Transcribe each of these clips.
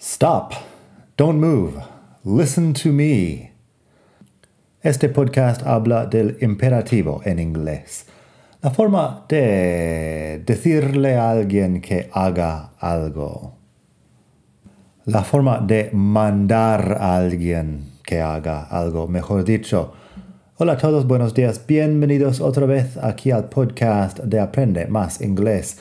Stop. Don't move. Listen to me. Este podcast habla del imperativo en inglés. La forma de decirle a alguien que haga algo. La forma de mandar a alguien que haga algo, mejor dicho. Hola a todos, buenos días. Bienvenidos otra vez aquí al podcast de Aprende más inglés.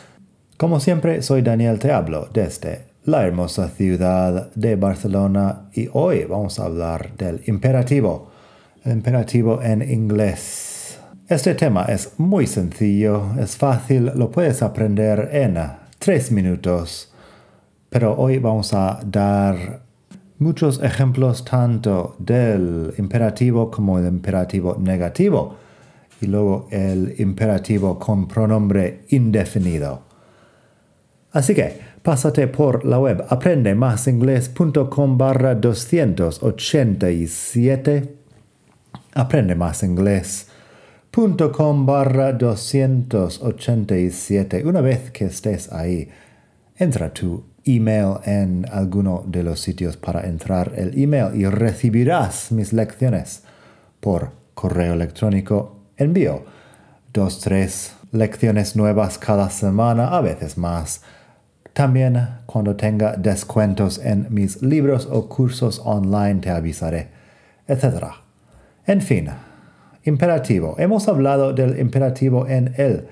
Como siempre, soy Daniel, te hablo desde la hermosa ciudad de Barcelona y hoy vamos a hablar del imperativo, el imperativo en inglés. Este tema es muy sencillo, es fácil, lo puedes aprender en tres minutos, pero hoy vamos a dar muchos ejemplos tanto del imperativo como el imperativo negativo y luego el imperativo con pronombre indefinido. Así que, pásate por la web aprendemasingles.com barra 287 aprendemasingles.com barra 287 Una vez que estés ahí, entra tu email en alguno de los sitios para entrar el email y recibirás mis lecciones por correo electrónico. Envío dos, tres lecciones nuevas cada semana, a veces más también cuando tenga descuentos en mis libros o cursos online te avisaré, etc. En fin, imperativo. Hemos hablado del imperativo en el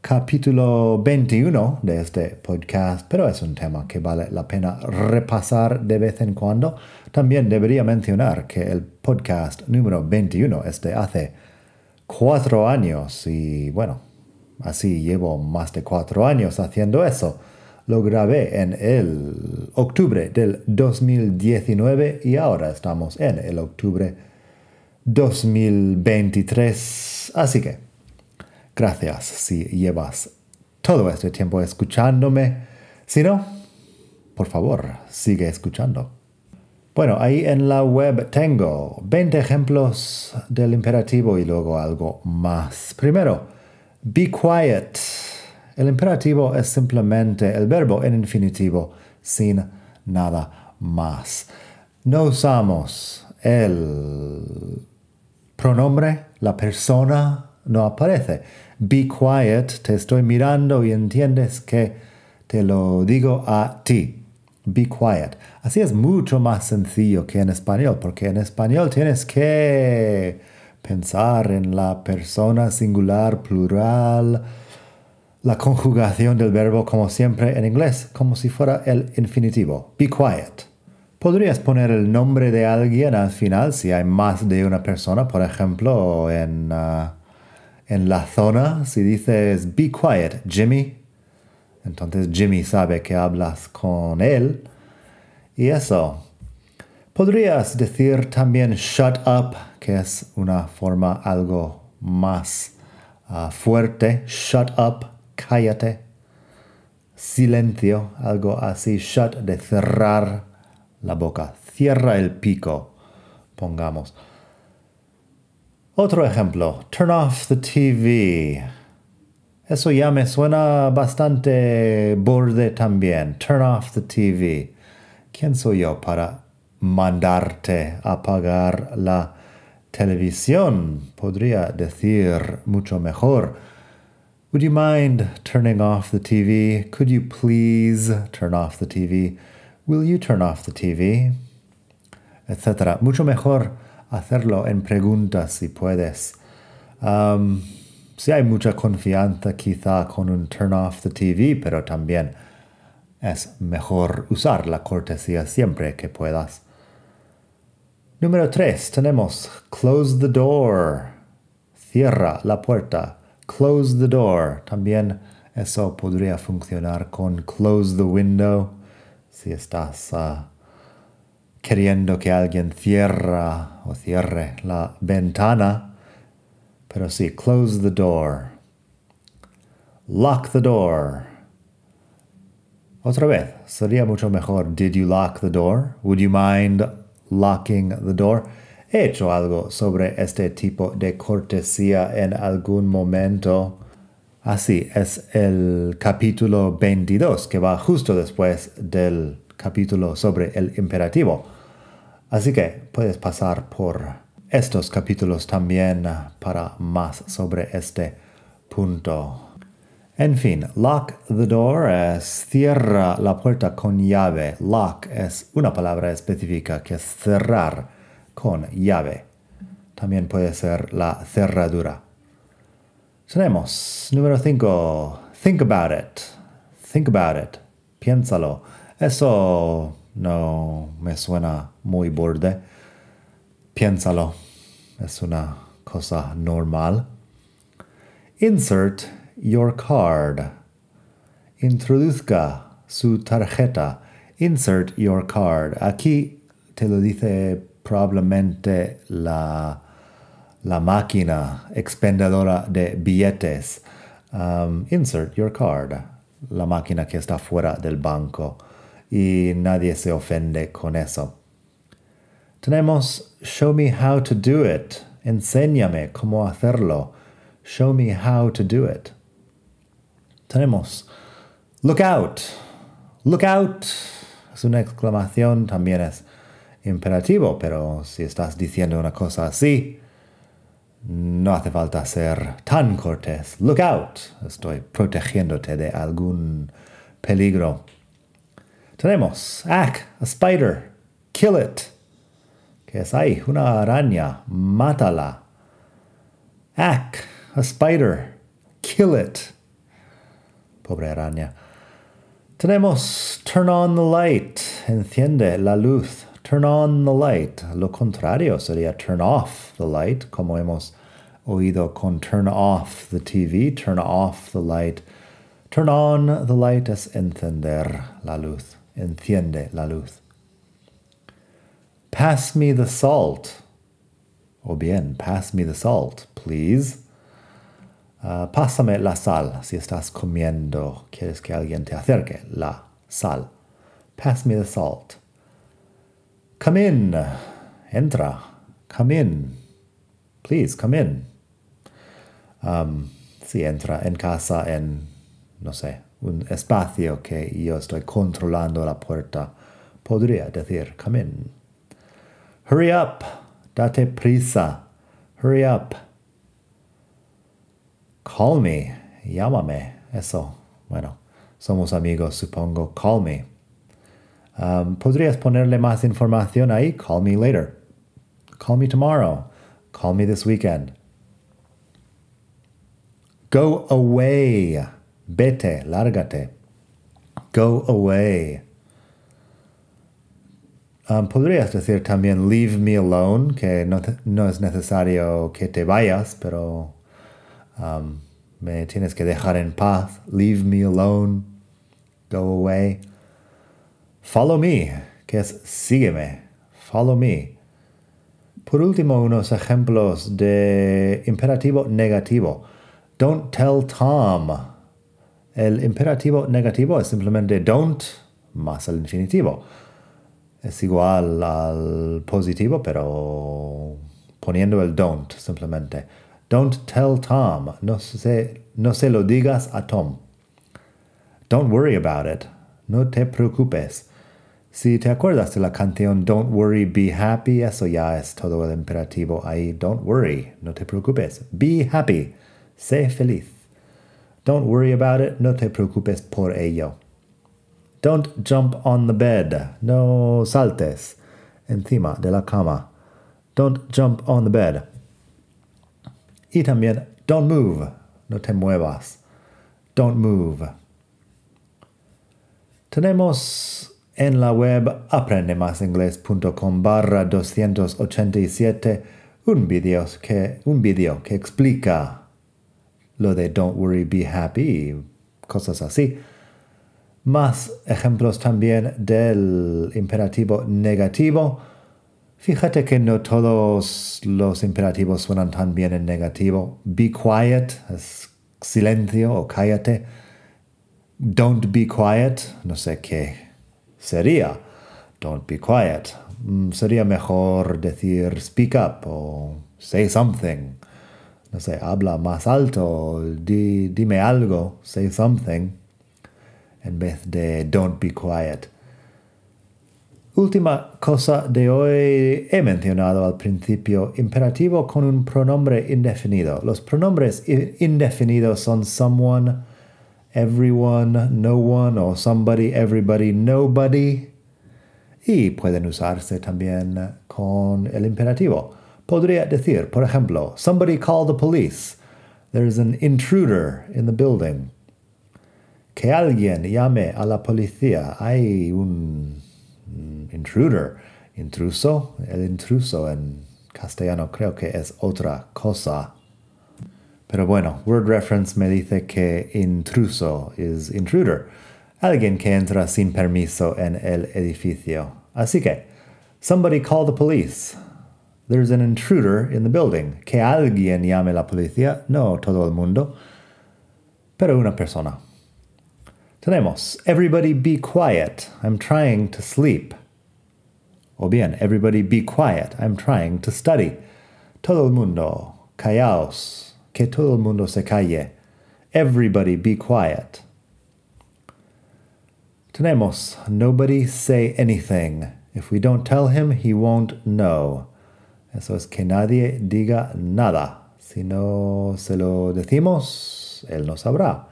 capítulo 21 de este podcast, pero es un tema que vale la pena repasar de vez en cuando. También debería mencionar que el podcast número 21 es de hace cuatro años y bueno, así llevo más de cuatro años haciendo eso lo grabé en el octubre del 2019 y ahora estamos en el octubre 2023. Así que, gracias si llevas todo este tiempo escuchándome. Si no, por favor, sigue escuchando. Bueno, ahí en la web tengo 20 ejemplos del imperativo y luego algo más. Primero, be quiet. El imperativo es simplemente el verbo en infinitivo sin nada más. No usamos el pronombre, la persona no aparece. Be quiet, te estoy mirando y entiendes que te lo digo a ti. Be quiet. Así es mucho más sencillo que en español, porque en español tienes que pensar en la persona singular, plural, la conjugación del verbo como siempre en inglés, como si fuera el infinitivo. Be quiet. Podrías poner el nombre de alguien al final si hay más de una persona, por ejemplo, en, uh, en la zona, si dices Be quiet, Jimmy. Entonces Jimmy sabe que hablas con él. Y eso. Podrías decir también shut up, que es una forma algo más uh, fuerte. Shut up cállate, silencio, algo así, shut, de cerrar la boca, cierra el pico, pongamos. Otro ejemplo, turn off the TV. Eso ya me suena bastante borde también. Turn off the TV. ¿Quién soy yo para mandarte a apagar la televisión? Podría decir mucho mejor Would you mind turning off the TV? Could you please turn off the TV? Will you turn off the TV? Etcétera. Mucho mejor hacerlo en preguntas si puedes. Um, si hay mucha confianza quizá con un turn off the TV, pero también es mejor usar la cortesía siempre que puedas. Número 3. Tenemos close the door. Cierra la puerta. Close the door. También eso podría funcionar con close the window. Si estás uh, queriendo que alguien cierra o cierre la ventana. Pero sí, close the door. Lock the door. Otra vez, sería mucho mejor. Did you lock the door? Would you mind locking the door? he hecho algo sobre este tipo de cortesía en algún momento. Así es el capítulo 22 que va justo después del capítulo sobre el imperativo. Así que puedes pasar por estos capítulos también para más sobre este punto. En fin, lock the door es cierra la puerta con llave. Lock es una palabra específica que es cerrar con llave. También puede ser la cerradura. Tenemos número 5. Think about it. Think about it. Piénsalo. Eso no me suena muy borde. Piénsalo. Es una cosa normal. Insert your card. Introduzca su tarjeta. Insert your card. Aquí te lo dice probablemente la, la máquina expendedora de billetes. Um, insert your card. La máquina que está fuera del banco. Y nadie se ofende con eso. Tenemos show me how to do it. Enséñame cómo hacerlo. Show me how to do it. Tenemos look out. Look out. Es una exclamación, también es imperativo, pero si estás diciendo una cosa así, no hace falta ser tan cortés. Look out. Estoy protegiéndote de algún peligro. Tenemos ack, a spider. Kill it. Que es ahí? Una araña. Mátala. Ack a spider. Kill it. Pobre araña. Tenemos turn on the light. Enciende la luz. Turn on the light. Lo contrario sería turn off the light, como hemos oído con turn off the TV, turn off the light. Turn on the light es encender la luz. Enciende la luz. Pass me the salt. O bien, pass me the salt, please. Uh, pásame la sal si estás comiendo, quieres que alguien te acerque la sal. Pass me the salt. Come in. Entra. Come in. Please, come in. Um, si entra en casa en, no sé, un espacio que yo estoy controlando la puerta, podría decir, come in. Hurry up. Date prisa. Hurry up. Call me, llámame, eso. Bueno, somos amigos, supongo. Call me. Um, Podrías ponerle más información ahí. Call me later. Call me tomorrow. Call me this weekend. Go away. Vete, lárgate. Go away. Um, podrías decir también leave me alone, que no, no es necesario que te vayas, pero um, me tienes que dejar en paz. Leave me alone. Go away. Follow me, que es sígueme. Follow me. Por último, unos ejemplos de imperativo negativo. Don't tell Tom. El imperativo negativo es simplemente don't más el infinitivo. Es igual al positivo, pero poniendo el don't simplemente. Don't tell Tom. No se, no se lo digas a Tom. Don't worry about it. No te preocupes. Si te acuerdas de la canción Don't Worry, Be Happy, eso ya es todo el imperativo ahí. Don't worry, no te preocupes. Be happy, sé feliz. Don't worry about it, no te preocupes por ello. Don't jump on the bed, no saltes encima de la cama. Don't jump on the bed. Y también, don't move, no te muevas. Don't move. Tenemos en la web aprendemasingles.com barra 287 un video, que, un video que explica lo de don't worry, be happy y cosas así. Más ejemplos también del imperativo negativo Fíjate que no todos los imperativos suenan tan bien en negativo. Be quiet es silencio o cállate. Don't be quiet, no sé qué sería. Don't be quiet. Mm, sería mejor decir speak up o say something. No sé, habla más alto, di, dime algo, say something, en vez de don't be quiet. Última cosa de hoy, he mencionado al principio imperativo con un pronombre indefinido. Los pronombres indefinidos son someone, everyone, no one o somebody, everybody, nobody. Y pueden usarse también con el imperativo. Podría decir, por ejemplo, somebody call the police. There's an intruder in the building. Que alguien llame a la policía. Hay un intruder, intruso, el intruso en castellano creo que es otra cosa. Pero bueno, word reference me dice que intruso es intruder, alguien que entra sin permiso en el edificio. Así que, somebody call the police. There's an intruder in the building. Que alguien llame la policía, no todo el mundo, pero una persona. Tenemos, everybody be quiet. I'm trying to sleep. O bien, everybody be quiet, I'm trying to study. Todo el mundo, callaos, que todo el mundo se calle. Everybody be quiet. Tenemos, nobody say anything. If we don't tell him, he won't know. Eso es que nadie diga nada. Si no se lo decimos, él no sabrá.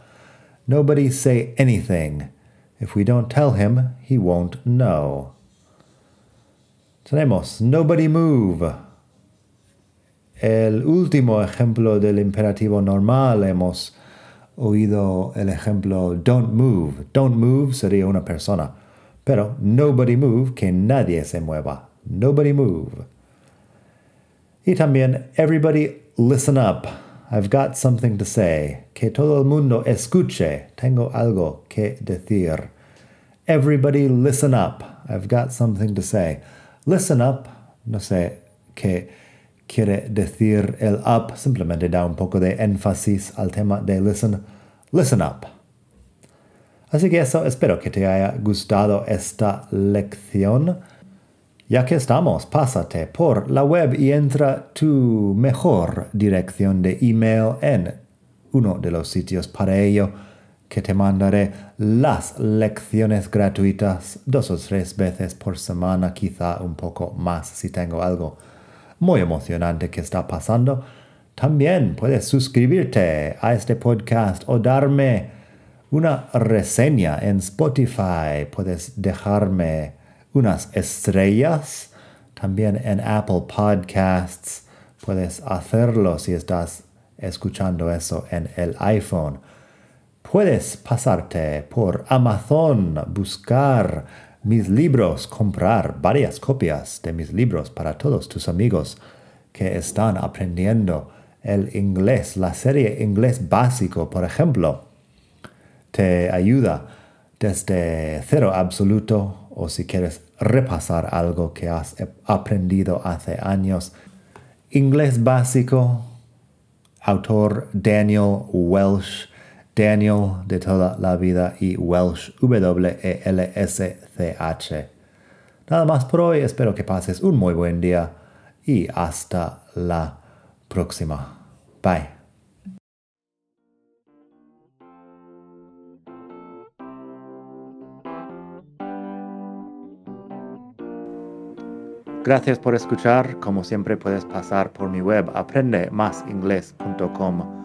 Nobody say anything. If we don't tell him, he won't know. Tenemos nobody move. El último ejemplo del imperativo normal hemos oído el ejemplo don't move. Don't move sería una persona. Pero nobody move, que nadie se mueva. Nobody move. Y también everybody listen up. I've got something to say. Que todo el mundo escuche. Tengo algo que decir. Everybody listen up. I've got something to say. Listen up, no sé qué quiere decir el up, simplemente da un poco de énfasis al tema de listen. Listen up. Así que eso, espero que te haya gustado esta lección. Ya que estamos, pásate por la web y entra tu mejor dirección de email en uno de los sitios para ello que te mandaré las lecciones gratuitas dos o tres veces por semana, quizá un poco más si tengo algo muy emocionante que está pasando. También puedes suscribirte a este podcast o darme una reseña en Spotify. Puedes dejarme unas estrellas. También en Apple Podcasts puedes hacerlo si estás escuchando eso en el iPhone. Puedes pasarte por Amazon, buscar mis libros, comprar varias copias de mis libros para todos tus amigos que están aprendiendo el inglés. La serie Inglés Básico, por ejemplo, te ayuda desde cero absoluto o si quieres repasar algo que has aprendido hace años. Inglés Básico, autor Daniel Welsh Daniel de toda la vida y Welsh, W-E-L-S-C-H. Nada más por hoy, espero que pases un muy buen día y hasta la próxima. Bye. Gracias por escuchar. Como siempre puedes pasar por mi web aprendemasingles.com